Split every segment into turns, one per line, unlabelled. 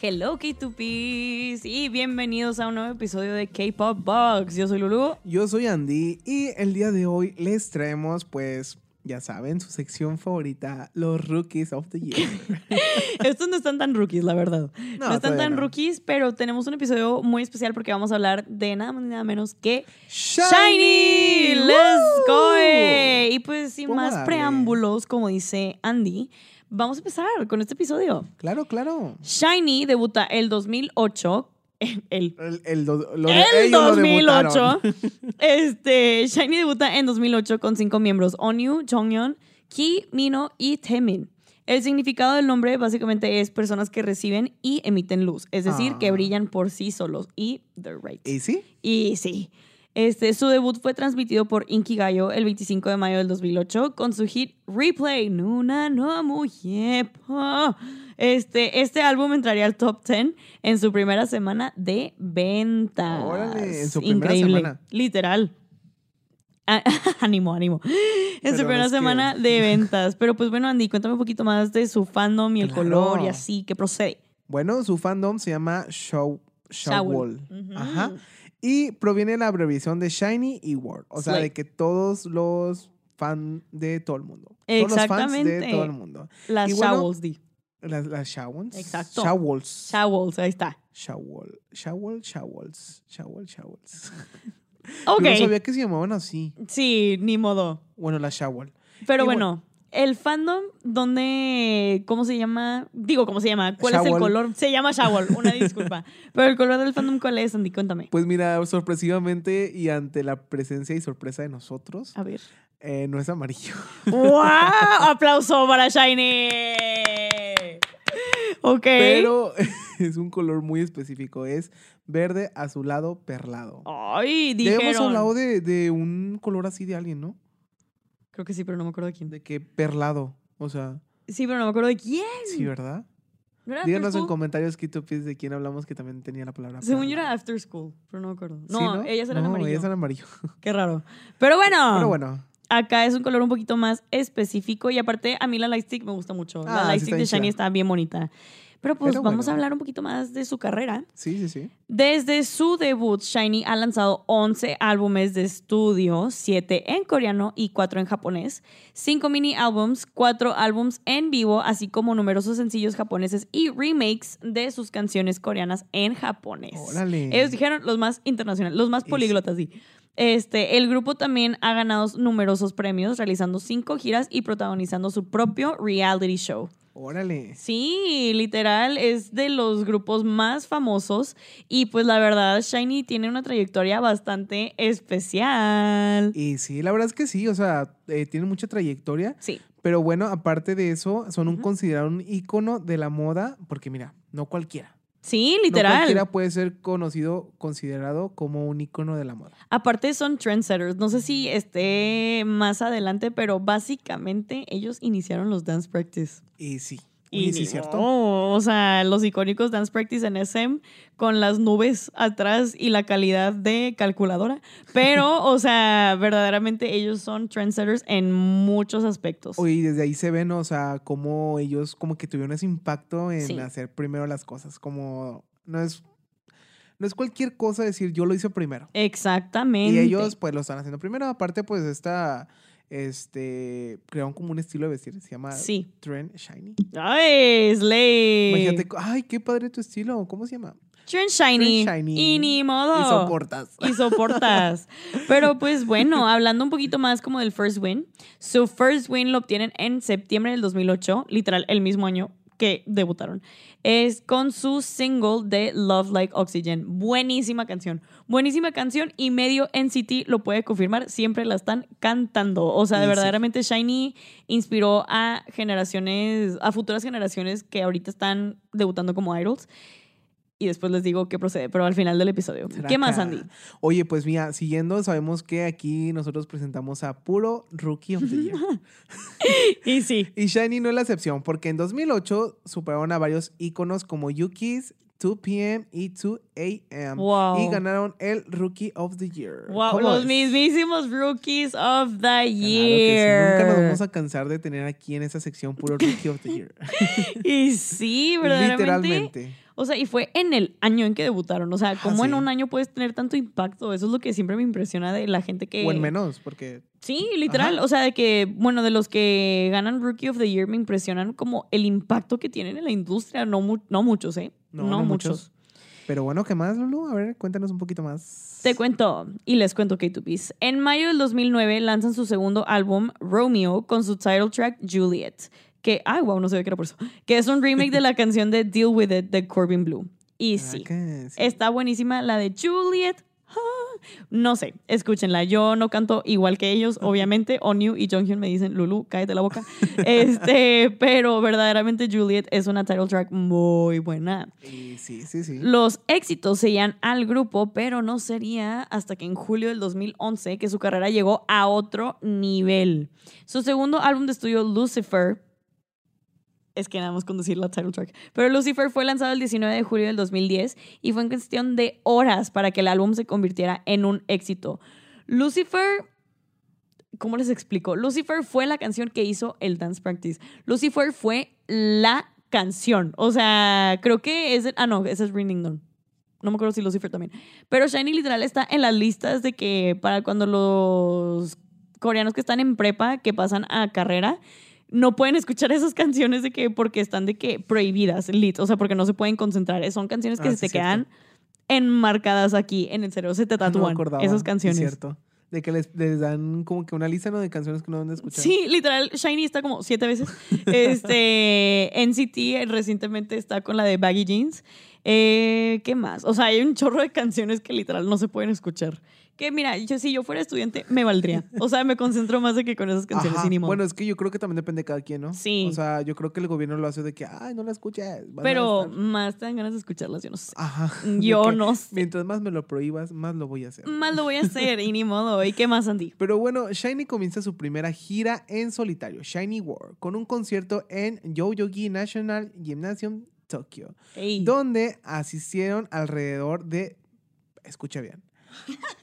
Hello K2Ps y bienvenidos a un nuevo episodio de K-Pop Box. Yo soy Lulu.
Yo soy Andy y el día de hoy les traemos pues ya saben, su sección favorita, los rookies of the year.
Estos no están tan rookies, la verdad. No, están tan rookies, pero tenemos un episodio muy especial porque vamos a hablar de nada más ni nada menos que Shiny. ¡Let's go! Y pues sin más preámbulos, como dice Andy, vamos a empezar con este episodio.
Claro, claro.
Shiny debuta el 2008 el,
el,
2008. este, Shiny debuta en 2008 con cinco miembros: Onyu, Chongyeon, Ki, Mino y Temin. El significado del nombre básicamente es personas que reciben y emiten luz, es decir, que ah. brillan por sí solos. Y the right.
¿Y sí?
Y sí. Este, su debut fue transmitido por Inkigayo el 25 de mayo del 2008 con su hit Replay Nuna no. Este, este álbum entraría al top 10 en su primera semana de ventas.
Órale, en su primera semana.
Literal. ánimo, ánimo. En su primera semana de ventas. Pero pues bueno, Andy, cuéntame un poquito más de su fandom y el color y así, ¿qué procede?
Bueno, su fandom se llama Show, Shawwall. Ajá. Y proviene de la abreviación de Shiny y World. O sea, de que todos los fans de todo el mundo.
Exactamente.
Todos los fans de todo el mundo.
Las Shawwalls, di.
Las, las Shawons.
Exacto.
Shawwalls.
Shawwalls, ahí está.
Shawwall. Shawwall, Shawwalls. Shawwall, Shawwalls.
ok.
Yo no sabía que se llamaban así.
Sí, ni modo.
Bueno, la Shawwall.
Pero bueno, el fandom, ¿dónde, cómo se llama? Digo, ¿cómo se llama? ¿Cuál es el color? Se llama Shawol, una disculpa. Pero el color del fandom, ¿cuál es, Andy? Cuéntame.
Pues mira, sorpresivamente y ante la presencia y sorpresa de nosotros.
A ver.
Eh, no es amarillo.
¡Wow! ¡Aplauso para Shiny! Ok.
Pero es un color muy específico. Es verde azulado perlado.
Ay, dijeron.
Ya hemos hablado de, de un color así de alguien, ¿no?
Creo que sí, pero no me acuerdo de quién.
De qué perlado. O sea.
Sí, pero no me acuerdo de quién.
Sí, ¿verdad? Díganos en comentarios qué piensas de quién hablamos que también tenía la palabra.
Según yo era After School, pero no me acuerdo. No, ellas eran no, amarillo.
ellas eran amarillo.
Qué raro. Pero bueno.
Pero bueno.
Acá es un color un poquito más específico y aparte a mí la Lightstick me gusta mucho. la ah, Lightstick de Shiny está bien bonita. Pero pues vamos a hablar un poquito más de su carrera.
Sí, sí, sí.
Desde su debut, Shiny ha lanzado 11 álbumes de estudio, 7 en coreano y 4 en japonés, 5 mini álbums, 4 álbums en vivo, así como numerosos sencillos japoneses y remakes de sus canciones coreanas en japonés.
Órale.
Ellos dijeron los más internacionales, los más políglotas, sí. Este, el grupo también ha ganado numerosos premios, realizando cinco giras y protagonizando su propio reality show.
Órale.
Sí, literal, es de los grupos más famosos y pues la verdad Shiny tiene una trayectoria bastante especial.
Y sí, la verdad es que sí, o sea, eh, tiene mucha trayectoria.
Sí.
Pero bueno, aparte de eso, son un considerado un ícono de la moda, porque mira, no cualquiera.
Sí, literal.
No cualquiera puede ser conocido, considerado como un icono de la moda.
Aparte son trendsetters. No sé si esté más adelante, pero básicamente ellos iniciaron los dance practice.
Y sí.
Y sí, ¿cierto? o sea, los icónicos Dance Practice en SM con las nubes atrás y la calidad de calculadora. Pero, o sea, verdaderamente ellos son trendsetters en muchos aspectos.
Oye, y desde ahí se ven, o sea, cómo ellos como que tuvieron ese impacto en hacer primero las cosas. Como no es no es cualquier cosa decir yo lo hice primero.
Exactamente.
Y ellos pues lo están haciendo primero. Aparte pues esta este, crearon como un estilo de vestir, se llama Trend Shiny.
¡Ay, Slay!
Imagínate, ay, qué padre tu estilo, ¿cómo se llama?
Trend Shiny. Y ni modo.
Y soportas.
Y soportas. Pero pues bueno, hablando un poquito más como del first win, su first win lo obtienen en septiembre del 2008, literal el mismo año que debutaron. Es con su single de Love Like Oxygen. Buenísima canción. Buenísima canción y medio NCT lo puede confirmar. Siempre la están cantando. O sea, de verdaderamente Shiny inspiró a generaciones, a futuras generaciones que ahorita están debutando como idols y después les digo qué procede, pero al final del episodio. ¿Qué más, Andy?
Oye, pues mira, siguiendo, sabemos que aquí nosotros presentamos a puro Rookie of the Year.
y sí.
Y Shiny no es la excepción, porque en 2008 superaron a varios íconos como Yuki's, 2 p.m. y 2 a.m. Y ganaron el Rookie of the Year.
Wow, los mismísimos Rookies of the Year.
Nunca nos vamos a cansar de tener aquí en esa sección puro Rookie of the Year.
y sí, verdaderamente.
Literalmente.
O sea, y fue en el año en que debutaron. O sea,
Ah,
¿cómo en un año puedes tener tanto impacto? Eso es lo que siempre me impresiona de la gente que...
O en menos, porque
Sí, literal.
Ajá.
O sea, de que, bueno, de los que ganan Rookie of the Year me impresionan como el impacto que tienen en la industria. No, mu- no muchos, ¿eh?
No,
No,
no
muchos.
muchos. Pero bueno, ¿qué más, Lulu? A ver, cuéntanos un poquito más.
Te cuento y les cuento K2Ps. En mayo del 2009 lanzan su segundo álbum, Romeo, con su title track Juliet. Que, ay, wow, no sabía que era por eso. Que es un remake de la canción de Deal With It de Corbin Blue. Y
Ah,
sí,
sí.
está buenísima la de Juliet. Ah, No sé, escúchenla. Yo no canto igual que ellos, obviamente. Onyu y Jonghyun me dicen, Lulu, cállate la boca. Este, pero verdaderamente Juliet es una title track muy buena.
Sí, sí, sí.
Los éxitos seguían al grupo, pero no sería hasta que en julio del 2011 que su carrera llegó a otro nivel. Su segundo álbum de estudio, Lucifer, es que nada más con decir la title track, pero Lucifer fue lanzado el 19 de julio del 2010 y fue en cuestión de horas para que el álbum se convirtiera en un éxito. Lucifer... ¿Cómo les explico? Lucifer fue la canción que hizo el Dance Practice. Lucifer fue la canción. O sea, creo que es... ah, no, ese es Ring Dong. No me acuerdo si Lucifer también. Pero Shiny literal está en las listas de que para cuando los coreanos que están en prepa, que pasan a carrera, no pueden escuchar esas canciones de que porque están de que prohibidas, lit, o sea, porque no se pueden concentrar. Son canciones que
Ah,
se
sí,
te
cierto.
quedan enmarcadas aquí en el cerebro, se te
me
tatúan esas
es
canciones.
cierto. De que les, les dan como que una lista ¿no? de canciones que no deben de escuchar.
Sí, literal, Shiny está como siete veces. Este, NCT recientemente está con la de Baggy Jeans. Eh, ¿Qué más? O sea, hay un chorro de canciones que literal no se pueden escuchar. Que mira, yo, si yo fuera estudiante, me valdría. O sea, me concentro más de que con esas canciones.
Ajá.
y ni modo.
Bueno, es que yo creo que también depende de cada quien, ¿no?
Sí.
O sea, yo creo que el gobierno lo hace de que, ay, no la escuches.
Pero
estar".
más te dan ganas de escucharlas, yo no sé.
Ajá. de
Yo no sé.
Mientras más me lo prohíbas, más lo voy a hacer.
Más lo voy a hacer y ni modo. ¿Y qué más, Andy?
Pero bueno, Shiny comienza su primera gira en solitario, Shiny World, con un concierto en Yoyogi National Gymnasium, Tokio,
Ey.
donde asistieron alrededor de, escucha bien,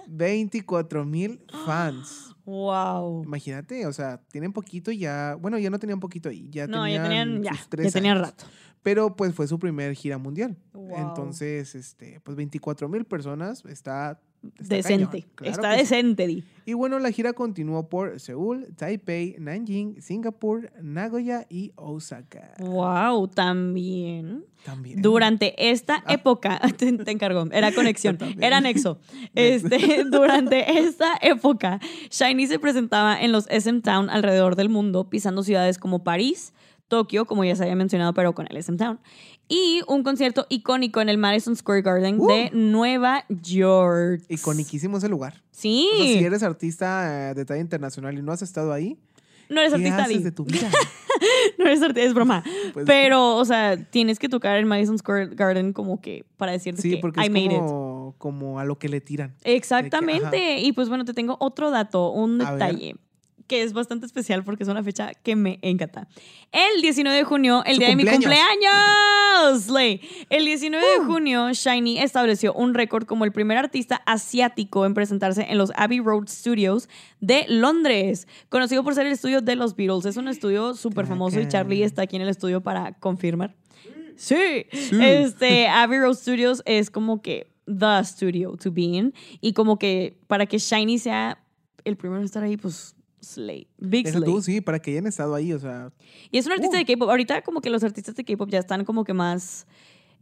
24 mil fans.
Wow.
Imagínate, o sea, tienen poquito ya, bueno, ya no tenían poquito y ya
No,
tenían
ya tenían, ya, ya tenían rato.
Pero pues fue su primer gira mundial.
Wow.
Entonces, este, pues 24 mil personas está, está
Decente.
cañón, claro
Está
sí.
decente, Di.
Y bueno, la gira continuó por Seúl, Taipei, Nanjing, Singapur, Nagoya y Osaka.
Wow, también.
También.
Durante esta
Ah.
época, te, te encargó, era conexión, era nexo. Este, durante esta época, Shiny se presentaba en los SM Town alrededor del mundo, pisando ciudades como París, Tokio, como ya se había mencionado, pero con el SM Town, y un concierto icónico en el Madison Square Garden
Uh.
de Nueva York.
Iconiquísimo ese lugar.
Sí.
O sea, si eres artista eh, de talla internacional y no has estado ahí,
no eres
¿qué
artista,
haces de tu vida?
No eres artista, es broma.
Pues,
pero, o sea, tienes que tocar el Madison Square Garden como que para decirte
sí,
que
porque
I
es
made it.
como, como a lo que le tiran.
Exactamente. y pues bueno, te tengo otro dato, un detalle. Que es bastante especial porque es una fecha que me encanta. El 19 de junio, el
Su
día de mi cumpleaños. Slay. El 19
Uh.
de junio, Shiny estableció un récord como el primer artista asiático en presentarse en los Abbey Road Studios de Londres, conocido por ser el estudio de los Beatles. Es un estudio súper famoso y. Charlie está aquí en el estudio para confirmar. Sí. Este, Abbey Road Studios es como que the studio to be in. Y como que para que Shiny sea el primero en estar ahí, pues Big
tú, sí, para que hayan estado ahí, o sea,
Y es un artista
Uh.
de K-pop. Ahorita como que los artistas de K-pop ya están como que más...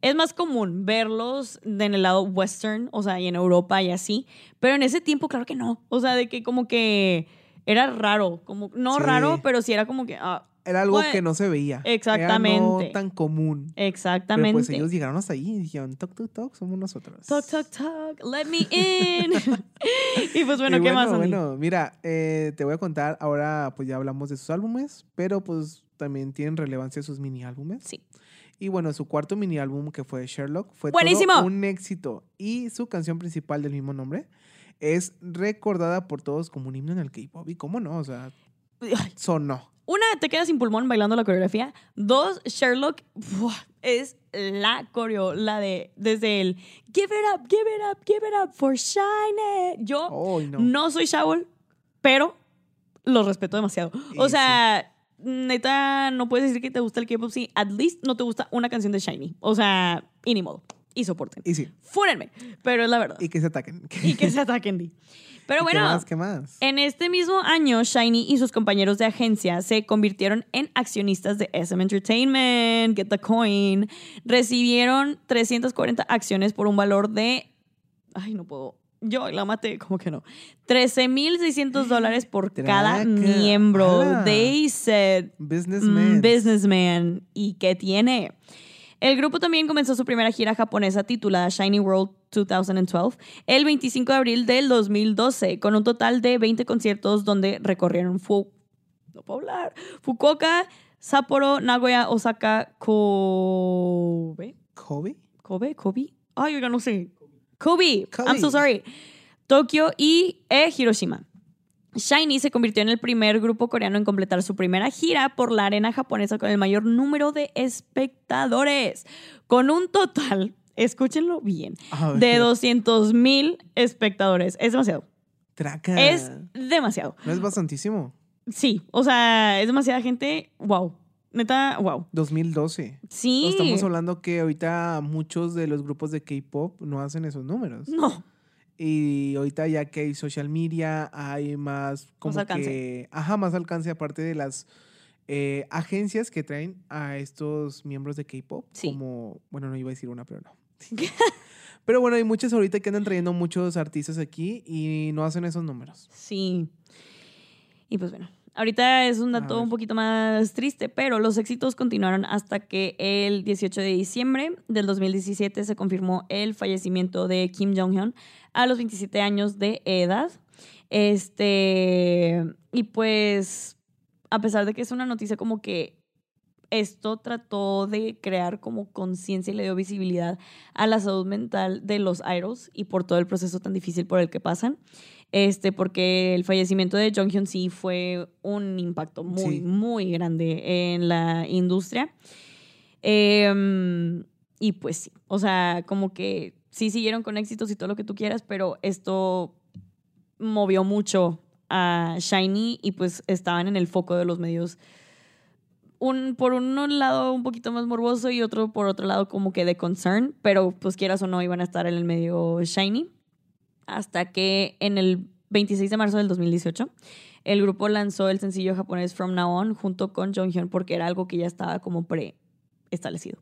Es más común verlos en el lado western, o sea, y en Europa y así. Pero en ese tiempo, claro que no. O sea, de que como que era raro. Como, no
Sí.
raro, pero sí era como que... ah,
era algo
Bueno,
que no se veía. Era
exactamente.
no tan común.
exactamente.
Pero pues ellos llegaron hasta ahí y dijeron, toc, toc, toc, somos nosotros.
Talk, talk, talk, let me in. y pues bueno,
Y
¿qué más, Andy?
Bueno, mira, eh, te voy a contar, ahora pues ya hablamos de sus álbumes, pero pues también tienen relevancia sus mini álbumes.
Sí.
Y bueno, su cuarto mini álbum que fue Sherlock fue
¡Buenísimo!
todo un éxito y su canción principal del mismo nombre es recordada por todos como un himno en el K-pop y cómo no, o sea, sonó.
Una, te quedas sin pulmón bailando la coreografía. Dos, Sherlock es la coreo, la de desde el Give it up, give it up, give it up for Shine. Yo
no.
no. soy Shaul, pero lo respeto demasiado. O sea, neta, no puedes decir que te gusta el K-pop si at least no te gusta una canción de Shiny. O sea, Y ni modo. Y soporten.
Y sí.
Fúrenme. Pero es la verdad.
Y que se ataquen.
Y que se ataquen, Di. Pero bueno,
¿Qué más? ¿Qué más?
en este mismo año, Shiny y sus compañeros de agencia se convirtieron en accionistas de SM Entertainment, Get the Coin. Recibieron 340 acciones por un valor de. Ay, no puedo. Yo la maté, como que no. 13.600 dólares por cada
Traca.
miembro.
Ala.
They said.
Businessman.
Mm, businessman. ¿Y qué tiene? El grupo también comenzó su primera gira japonesa titulada Shiny World 2012 el 25 de abril del 2012, con un total de 20 conciertos donde recorrieron Fu no puedo hablar. Fukuoka, Sapporo, Nagoya, Osaka, Kobe.
Kobe.
Kobe, Kobe. Ay, oiga, no sé. Kobe.
Kobe.
I'm so sorry. Tokio y eh, Hiroshima. Shiny se convirtió en el primer grupo coreano en completar su primera gira por la arena japonesa con el mayor número de espectadores, con un total, escúchenlo bien, de 200 mil espectadores. Es demasiado.
Traca.
Es demasiado.
No es bastantísimo.
Sí, o sea, es demasiada gente. Wow. Neta, wow.
2012.
Sí.
Estamos hablando que ahorita muchos de los grupos de K-pop no hacen esos números.
No.
Y ahorita ya que hay social media, hay más como
alcance.
que ajá, más alcance aparte de las eh, agencias que traen a estos miembros de K-pop,
Sí.
como bueno, no iba a decir una, pero no. pero bueno, hay muchas ahorita que andan trayendo muchos artistas aquí y no hacen esos números.
Sí. Y pues bueno, ahorita es un dato un poquito más triste, pero los éxitos continuaron hasta que el 18 de diciembre del 2017 se confirmó el fallecimiento de Kim Jong-un a los 27 años de edad. Este, y pues, a pesar de que es una noticia como que esto trató de crear como conciencia y le dio visibilidad a la salud mental de los idols y por todo el proceso tan difícil por el que pasan. Este, porque el fallecimiento de Jong Hyun sí fue un impacto muy,
Sí.
muy grande en la industria. Em, y pues sí, o sea, como que sí siguieron con éxitos y todo lo que tú quieras, pero esto movió mucho a Shiny y pues estaban en el foco de los medios. Un, por un lado un poquito más morboso y otro por otro lado como que de concern, pero pues quieras o no iban a estar en el medio Shiny. Hasta que en el 26 de marzo del 2018 el grupo lanzó el sencillo japonés From Now On junto con Jonghyun porque era algo que ya estaba como preestablecido.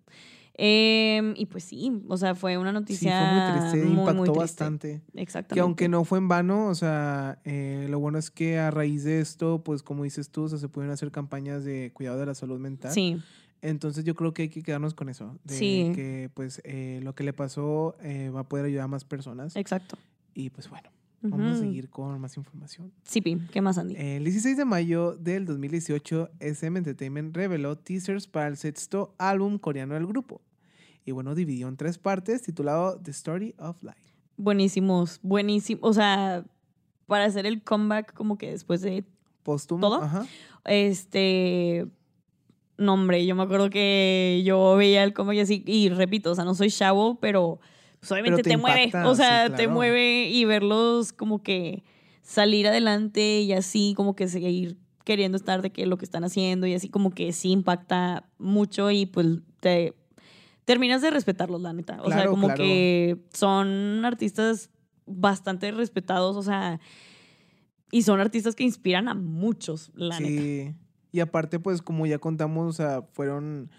Em, y pues sí, o sea, fue una
Sí,
noticia
fue muy triste,
muy, muy
impactó
triste.
bastante.
Exactamente.
Que aunque no fue en vano, o sea, eh, lo bueno es que a raíz de esto, pues como dices tú, o sea, se pudieron hacer campañas de cuidado de la salud mental.
Sí,
Entonces yo creo que hay que quedarnos con eso. De
Sí.
que pues eh, lo que le pasó eh, va a poder ayudar a más personas.
exacto.
Y pues bueno, vamos a seguir con más información.
Sí, ¿qué más, Andy?
El 16 de mayo del 2018, SM Entertainment reveló teasers para el sexto álbum coreano del grupo. Y bueno, dividió en tres partes titulado The Story of Life.
Buenísimos, buenísimos. O sea, para hacer el comeback como que después de
Póstumo.
¿Todo?
Ajá.
este no hombre, yo me acuerdo que yo veía el comeback y así, y repito, o sea, no soy chavo, pero pues, obviamente
te
te, mueve. O sea,
sí,
te mueve y verlos como que salir adelante y así como que seguir queriendo estar de que lo que están haciendo y así como que sí impacta mucho y pues te terminas de respetarlos, la neta. O sea, como
claro.
que son artistas bastante respetados, o sea, y son artistas que inspiran a muchos, la neta.
sí. Y aparte, pues como ya contamos, o sea, fueron.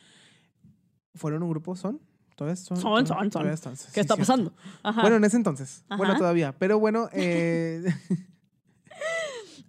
¿Fueron un grupo? ¿Son? ¿Todavía son?
Son, son, son.
están,
¿Qué
sí,
está pasando? Ajá.
Bueno, en ese entonces. Bueno, todavía. Pero bueno, eh,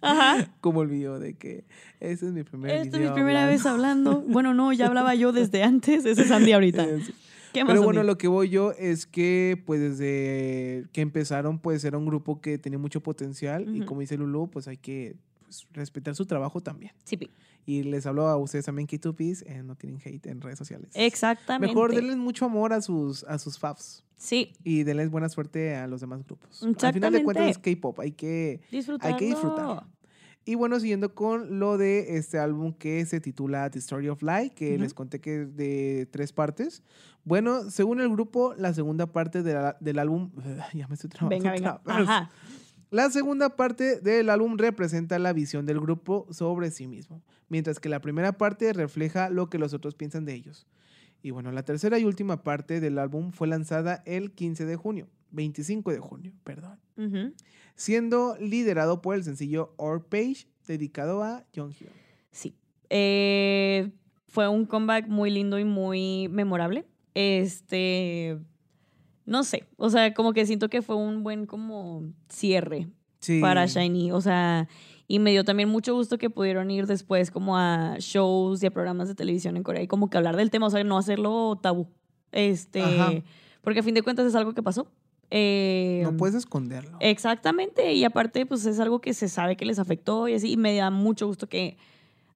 Ajá.
como el video de que ese es mi primer
Esta es mi primera
hablando.
vez hablando. Bueno, no, ya hablaba yo desde antes. Ese es Andy ahorita.
Sí.
¿Qué más,
Pero bueno, lo que voy yo es que pues desde que empezaron pues era un grupo que tenía mucho potencial y como dice Lulu pues hay que pues, respetar su trabajo también.
Sí, Pi.
Y les hablo a ustedes también K2Ps, eh, no tienen hate en redes sociales.
Exactamente.
Mejor denles mucho amor a sus, a sus faves
Sí,
y denles buena suerte a los demás grupos. Al final de cuentas es. K-pop, hay que...
disfrutarlo.
Hay que disfrutarlo. Y bueno, siguiendo con lo de este álbum que se titula The Story of Life, que
Ujú.
les conté que es de tres partes. Bueno, según el grupo, la segunda parte de la- del álbum... Ya me estoy trabando.
Venga, venga. Ajá.
La segunda parte del álbum representa la visión del grupo sobre sí mismo, mientras que la primera parte refleja lo que los otros piensan de ellos. Y bueno, la tercera y última parte del álbum fue lanzada el 15 de junio, 25 de junio, perdón, siendo liderado por el sencillo Our Page, dedicado a Jonghyun.
Sí. Eh, fue un comeback muy lindo y muy memorable. Este, no sé, o sea, como que siento que fue un buen como cierre para Shiny, o sea, y me dio también mucho gusto que pudieron ir después como a shows y a programas de televisión en Corea y como que hablar del tema, o sea, no hacerlo tabú. Este, porque a fin de cuentas es algo que pasó.
Eh, no puedes esconderlo.
Exactamente, y aparte pues es algo que se sabe que les afectó y así, y me da mucho gusto que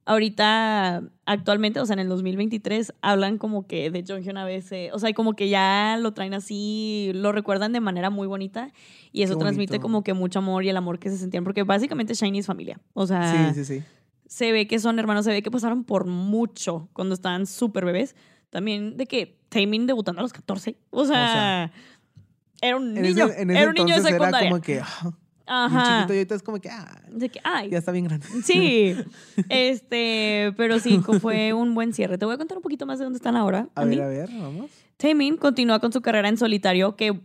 ahorita, actualmente, o sea, en el 2023, hablan como que de Jonghyun a veces, o sea, como que ya lo traen así, lo recuerdan de manera muy bonita y eso transmite como que mucho amor y el amor que se sentían, porque básicamente Shiny es familia, o sea, sí, sí, sí. se ve que son hermanos, se ve que pasaron por mucho cuando estaban súper bebés, también de que Taemin debutando a los 14, o sea, era un niño, era un niño de secundaria. Era como que...
Ajá. Y chiquito y ahorita es como que, ah, ay. ya está bien grande.
Sí, este, pero sí, fue un buen cierre. Te voy a contar un poquito más de dónde están ahora.
A ver, a ver, vamos.
Taemin continúa con su carrera en solitario, que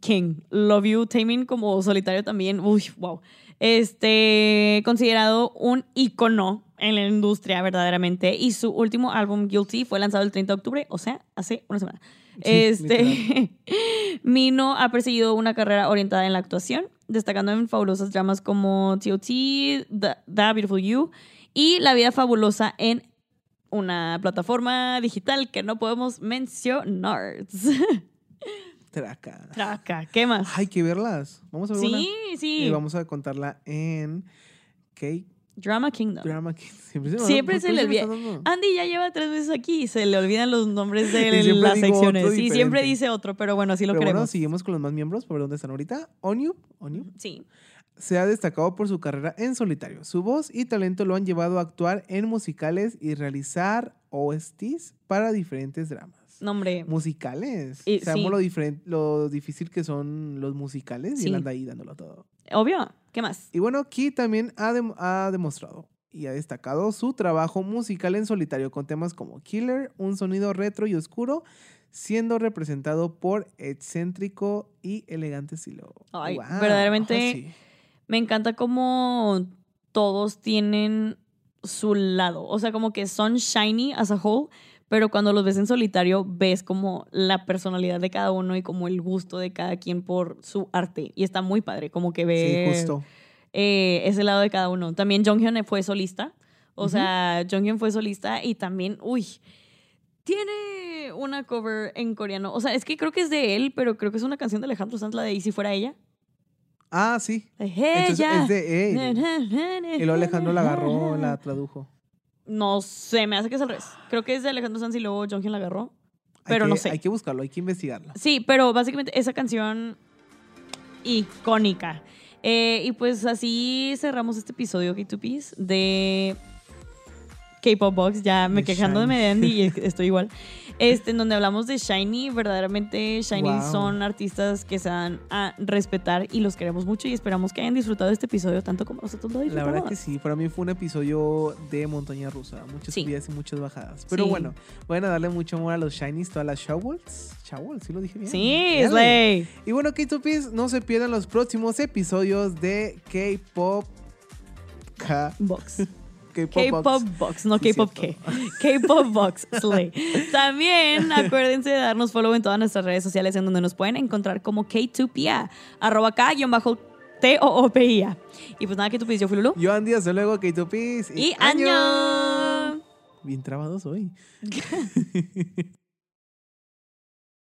King, love you, Taemin como solitario también, uy, wow. Este, considerado un icono en la industria verdaderamente y su último álbum Guilty fue lanzado el 30 de octubre, o sea, hace una semana. este, Mino ha perseguido una carrera orientada en la actuación destacando en fabulosas dramas como TOT, The, Beautiful You y La vida fabulosa en una plataforma digital que no podemos mencionar.
Traca.
Traca. ¿Qué más?
Hay que verlas. Vamos a ver
Sí, sí.
Y vamos a contarla en Cake
Drama Kingdom.
Drama
Kingdom. Siempre se, le olvida. Andy ya lleva tres meses aquí y se le olvidan los nombres de las secciones. Sí, siempre dice otro, pero bueno, así lo pero queremos. Bueno,
seguimos con los más miembros para ver dónde están ahorita. Onyu, Onyu.
Sí.
Se ha destacado por su carrera en solitario. Su voz y talento lo han llevado a actuar en musicales y realizar OSTs para diferentes dramas.
Nombre.
Musicales. Sabemos lo, lo difícil que son los musicales y él anda ahí dándolo todo.
Obvio. ¿Qué más?
Y bueno, Key también ha, demostrado y ha destacado su trabajo musical en solitario con temas como Killer, un sonido retro y oscuro, siendo representado por excéntrico y elegante estilo.
Ay, verdaderamente me encanta cómo todos tienen su lado. O sea, como que son shiny as a whole, pero cuando los ves en solitario ves como la personalidad de cada uno y como el gusto de cada quien por su arte. Y está muy padre, como que ve justo. Eh, ese lado de cada uno. También Jonghyun fue solista, o sea, Jonghyun fue solista y también, uy, tiene una cover en coreano. O sea, es que creo que es de él, pero creo que es una canción de Alejandro Sanz, la de ¿Y si fuera ella?
Ah, sí. Entonces, es de él. y luego Alejandro la agarró, la tradujo.
No sé, me hace que es al revés. Creo que es de Alejandro Sanz y luego Jonghyun la agarró. Pero no sé.
Hay que buscarlo, hay que investigarlo.
Sí, pero básicamente esa canción icónica. Eh, y pues así cerramos este episodio K2Ps de K-Pop Box. Ya me quejando de Mediandy y estoy igual este, en donde hablamos de Shiny. Verdaderamente, Shiny son artistas que se dan a respetar y los queremos mucho y esperamos que hayan disfrutado este episodio tanto como nosotros lo disfrutamos.
La verdad que sí, para mí fue un episodio de montaña rusa, muchas subidas y muchas bajadas. Pero bueno, bueno, darle mucho amor a los Shinies, todas las Showballs. Showballs, sí lo dije bien.
Sí, Slay.
Y bueno, K2Ps, no se pierdan los próximos episodios de K-Pop
Box. K-Pop Box, no K-Pop K. K-Pop Box Slay. También acuérdense de darnos follow en todas nuestras redes sociales en donde nos pueden encontrar como K2PA, arroba K, bajo T O O P I A. Y pues nada, K2P, yo fui Lulu.
Yo Andy, hasta luego, K2P.
Y, y año.
Bien trabados hoy.